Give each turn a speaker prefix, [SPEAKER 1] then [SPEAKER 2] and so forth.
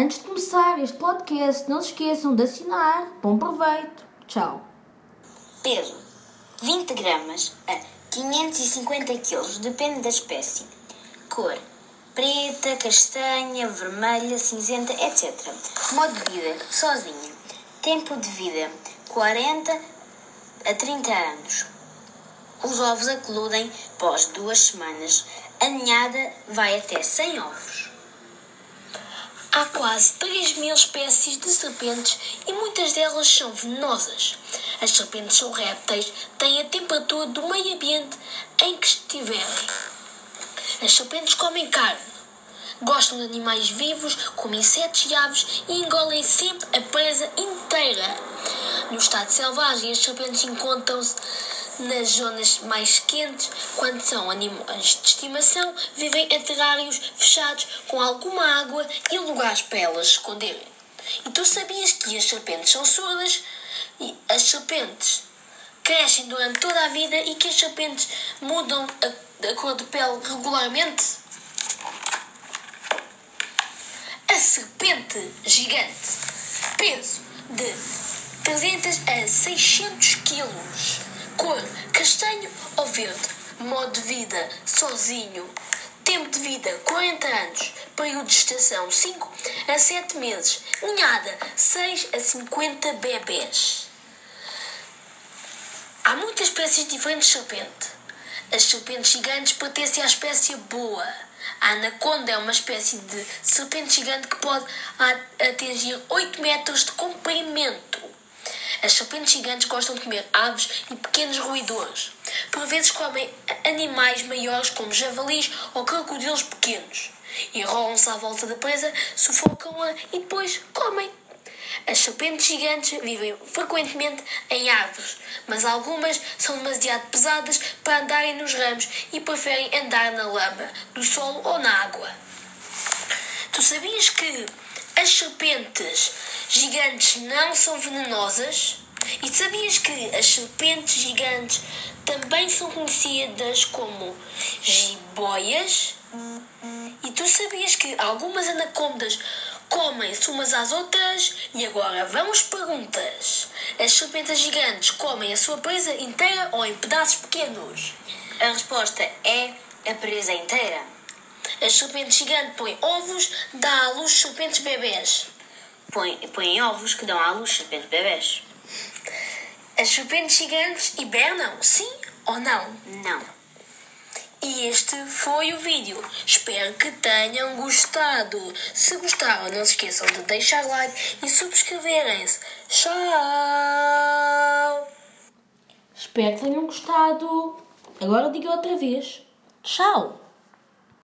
[SPEAKER 1] Antes de começar este podcast, não se esqueçam de assinar. Bom proveito. Tchau.
[SPEAKER 2] Peso: 20 gramas a 550 kg, depende da espécie. Cor: preta, castanha, vermelha, cinzenta, etc. Modo de vida: sozinha. Tempo de vida: 40 a 30 anos. Os ovos eclodem após duas semanas. A ninhada vai até 100 ovos.
[SPEAKER 3] Quase 3 mil espécies de serpentes e muitas delas são venenosas. As serpentes são répteis, têm a temperatura do meio ambiente em que estiverem. As serpentes comem carne, gostam de animais vivos, como insetos e aves e engolem sempre a presa inteira. No estado selvagem, as serpentes encontram-se nas zonas mais quentes, quando são animais de estimação, vivem em terrários fechados com alguma água e lugares para elas se esconderem. E tu sabias que as serpentes são surdas? E as serpentes crescem durante toda a vida e que as serpentes mudam a, a cor de pele regularmente? A serpente gigante, peso de 300 a 600 quilos cor castanho ou verde, modo de vida sozinho, tempo de vida 40 anos, período de estação 5 a 7 meses, ninhada 6 a 50 bebês. Há muitas espécies diferentes de serpente. As serpentes gigantes pertencem à espécie boa. A anaconda é uma espécie de serpente gigante que pode atingir 8 metros de comprimento. As serpentes gigantes gostam de comer aves e pequenos roedores. Por vezes comem animais maiores como javalis ou crocodilos pequenos. Enrolam-se à volta da presa, sufocam-a e depois comem. As serpentes gigantes vivem frequentemente em árvores, mas algumas são demasiado pesadas para andarem nos ramos e preferem andar na lama, no solo ou na água. Tu sabias que as serpentes gigantes não são venenosas? E sabias que as serpentes gigantes também são conhecidas como jiboias? E tu sabias que algumas anacondas comem-se umas às outras? E agora vamos perguntas. As serpentes gigantes comem a sua presa inteira ou em pedaços pequenos?
[SPEAKER 2] A resposta é a presa inteira.
[SPEAKER 3] As serpentes gigantes põem ovos, dá à luz serpentes bebês.
[SPEAKER 2] Põem, põem ovos que dão à luz serpentes bebês.
[SPEAKER 3] As serpentes gigantes hibernam, sim ou não?
[SPEAKER 2] Não.
[SPEAKER 3] E este foi o vídeo. Espero que tenham gostado. Se gostaram, não se esqueçam de deixar like e subscreverem-se. Tchau!
[SPEAKER 1] Espero que tenham gostado. Agora diga outra vez. Tchau!